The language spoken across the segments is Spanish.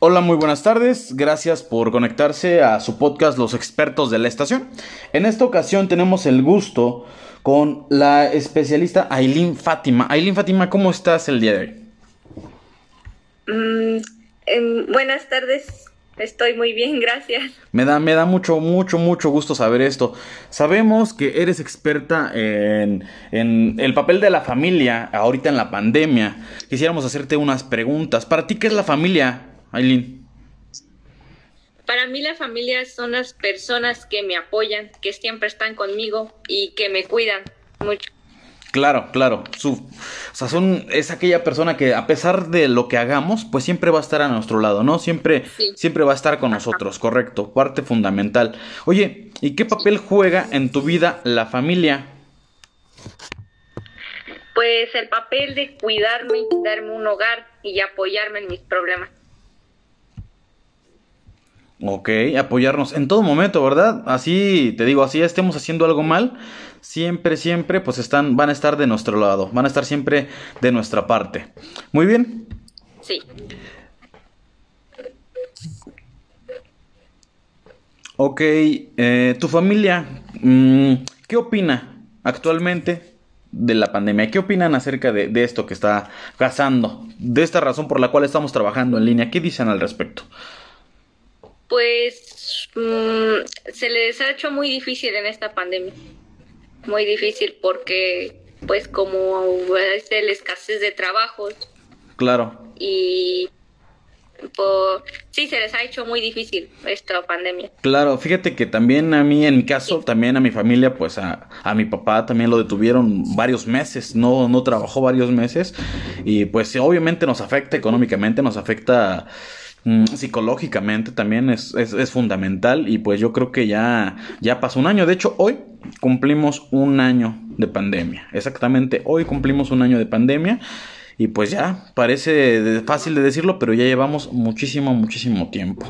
Hola, muy buenas tardes. Gracias por conectarse a su podcast Los expertos de la estación. En esta ocasión tenemos el gusto con la especialista Aileen Fátima. Aileen Fátima, ¿cómo estás el día de hoy? Mm, em, buenas tardes. Estoy muy bien, gracias. Me da, me da mucho, mucho, mucho gusto saber esto. Sabemos que eres experta en, en el papel de la familia ahorita en la pandemia. Quisiéramos hacerte unas preguntas. ¿Para ti qué es la familia, Aileen? Para mí la familia son las personas que me apoyan, que siempre están conmigo y que me cuidan mucho. Claro, claro. Su, o sea, son, es aquella persona que a pesar de lo que hagamos, pues siempre va a estar a nuestro lado, ¿no? Siempre, Sí. siempre va a estar con nosotros, correcto. Parte fundamental. Oye, ¿y qué papel juega en tu vida la familia? Pues el papel de cuidarme, darme un hogar y apoyarme en mis problemas. Ok, apoyarnos en todo momento, ¿verdad? Así, te digo, así estemos haciendo algo mal, siempre, siempre, pues están, van a estar de nuestro lado, van a estar siempre de nuestra parte. Muy bien. Sí. Ok, eh, tu familia, mm, ¿qué opina actualmente de la pandemia? ¿Qué opinan acerca de, de esto que está pasando? De esta razón por la cual estamos trabajando en línea, ¿qué dicen al respecto? Pues mm, se les ha hecho muy difícil en esta pandemia. Muy difícil porque pues como es la escasez de trabajos Claro, y pues, sí se les ha hecho muy difícil esta pandemia. Claro, fíjate que también a mí, en mi caso, también a mi familia, pues a, a mi papá también lo detuvieron varios meses, no, no trabajó varios meses y pues obviamente nos afecta económicamente, nos afecta psicológicamente también es, es, es fundamental y pues yo creo que ya, ya pasó un año, de hecho hoy cumplimos un año de pandemia, exactamente hoy cumplimos un año de pandemia. Y pues ya, parece fácil de decirlo, pero ya llevamos muchísimo, muchísimo tiempo.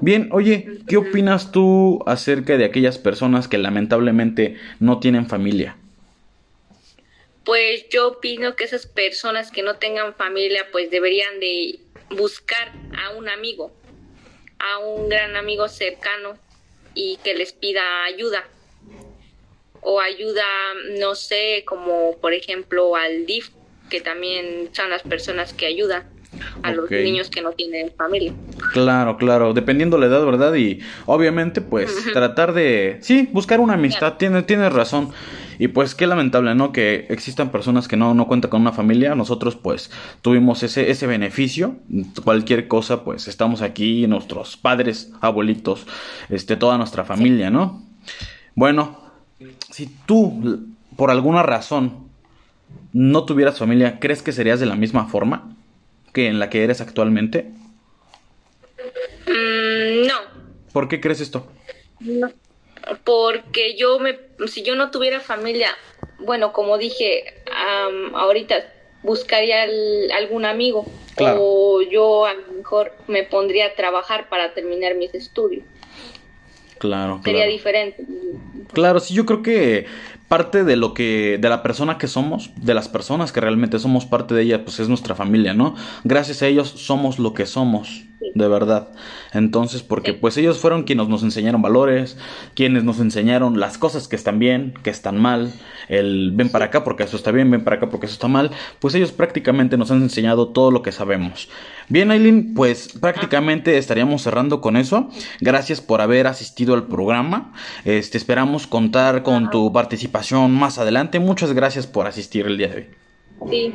Bien, oye, ¿qué opinas tú acerca de aquellas personas que lamentablemente no tienen familia? Pues yo opino que esas personas que no tengan familia pues deberían de buscar a un amigo, a un gran amigo cercano y que les pida ayuda. O ayuda, no sé, como por ejemplo al DIF, que también son las personas que ayudan a los niños que no tienen familia. Claro, claro, dependiendo la edad, ¿verdad? Y obviamente, pues, tratar de, sí, buscar una amistad, tienes, tienes razón. Y pues qué lamentable, ¿no? Que existan personas que no, no cuentan con una familia. Nosotros, pues, tuvimos ese, ese beneficio. Cualquier cosa, pues, estamos aquí, nuestros padres, abuelitos, este, toda nuestra familia, ¿no? Bueno, si tú, por alguna razón, no tuvieras familia, ¿crees que serías de la misma forma que en la que eres actualmente? Mm, no, ¿Por qué crees esto? No, porque yo me, si yo no tuviera familia, bueno, como dije, ahorita buscaría al- algún amigo Claro. o yo a lo mejor me pondría a trabajar para terminar mis estudios. Claro, Sería claro. diferente. Claro, sí, yo creo que parte de lo que, de la persona que somos, de las personas que realmente somos parte de ella, pues es nuestra familia, ¿no? Gracias a ellos somos lo que somos, de verdad. Entonces, porque pues ellos fueron quienes nos enseñaron valores, quienes nos enseñaron las cosas que están bien, que están mal, el ven para acá porque eso está bien, ven para acá porque eso está mal, pues ellos prácticamente nos han enseñado todo lo que sabemos. Bien, Aileen, pues prácticamente estaríamos cerrando con eso. Gracias por haber asistido al programa. Este, esperamos contar con tu participación más adelante. Muchas gracias por asistir el día de hoy. Sí,